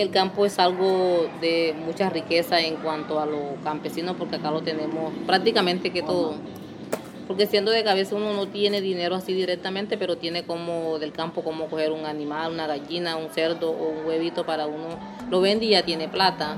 El campo es algo de mucha riqueza en cuanto a lo campesino porque acá lo tenemos prácticamente que todo. Porque siendo de cabeza uno no tiene dinero así directamente, pero tiene como del campo como coger un animal, una gallina, un cerdo o un huevito para uno. Lo vende y ya tiene plata.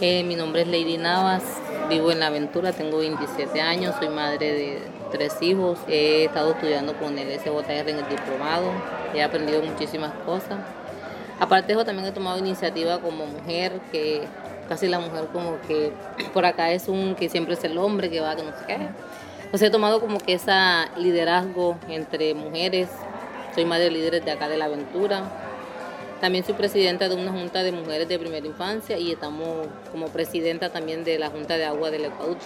Eh, mi nombre es Lady Navas, vivo en La Aventura, tengo 27 años, soy madre de tres hijos, he estado estudiando con el SJR en el diplomado, he aprendido muchísimas cosas. Aparte de eso también he tomado iniciativa como mujer, que casi la mujer como que por acá es un que siempre es el hombre que va, que no sé qué. Entonces he tomado como que ese liderazgo entre mujeres, soy madre de líderes de acá de La Aventura, también soy presidenta de una junta de mujeres de primera infancia y estamos como presidenta también de la junta de agua del Ecuador.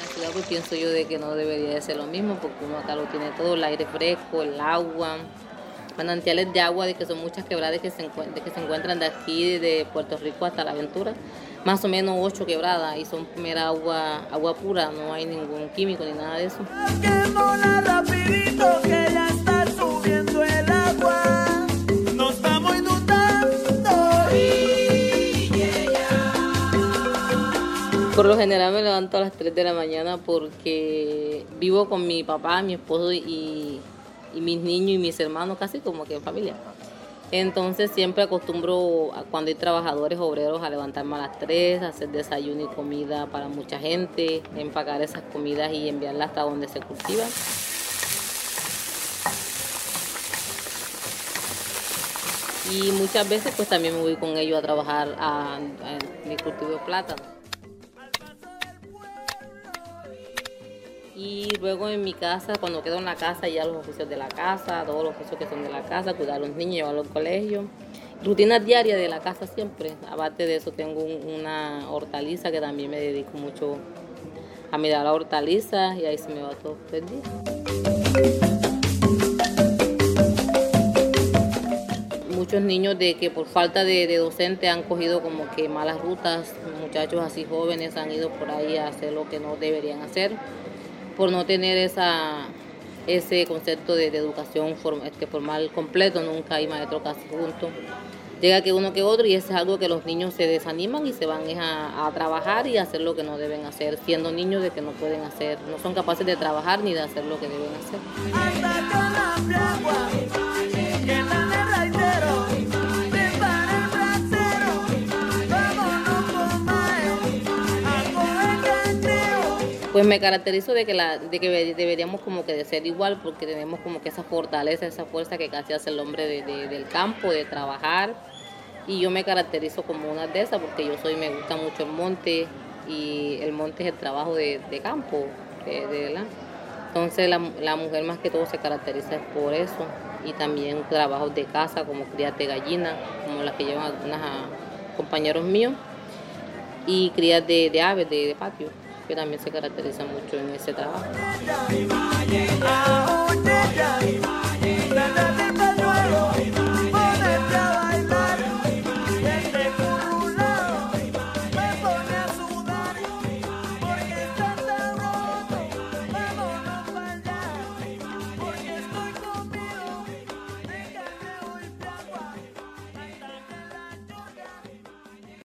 La ciudad pues pienso yo de que no debería de ser lo mismo porque uno acá lo tiene todo, el aire fresco, el agua, manantiales de agua de que son muchas quebradas que se, encuentran, de aquí, de Puerto Rico hasta La Aventura, más o menos ocho quebradas y son primera agua, agua pura, no hay ningún químico ni nada de eso. Por lo general me levanto a las 3 de la mañana porque vivo con mi papá, mi esposo y, mis niños y mis hermanos, casi como que en familia. Entonces siempre acostumbro cuando hay trabajadores obreros a levantarme a las 3, hacer desayuno y comida para mucha gente, empacar esas comidas y enviarlas hasta donde se cultivan. Y muchas veces pues también me voy con ellos a trabajar a, a mi cultivo de plátano. Y luego en mi casa, cuando quedo en la casa, ya los oficios de la casa, todos los oficios que son de la casa, cuidar a los niños, llevarlos al colegio. Rutina diaria de la casa siempre. Aparte de eso, tengo una hortaliza que también me dedico mucho a mirar la hortaliza y ahí se me va todo día. Muchos niños de que por falta de, de docente han cogido como que malas rutas, muchachos así jóvenes han ido por ahí a hacer lo que no deberían hacer por no tener esa, ese concepto de, educación este, formal completo, nunca hay maestro casi juntos. Llega que uno que otro y eso es algo que los niños se desaniman y se van a, a, trabajar y hacer lo que no deben hacer, siendo niños de que no pueden hacer, no son capaces de trabajar ni de hacer lo que deben hacer. Pues me caracterizo de que, la, de que deberíamos como que de ser igual porque tenemos como que esa fortaleza, esa fuerza que casi hace el hombre del campo, de trabajar. Y yo me caracterizo como una de esas porque yo soy, me gusta mucho el monte y el monte es el trabajo de, campo, de, Entonces la, la, mujer más que todo se caracteriza por eso y también trabajos de casa como crías de gallina, como las que llevan algunos compañeros míos y crías de, de aves de patio que también se caracteriza mucho en ese trabajo.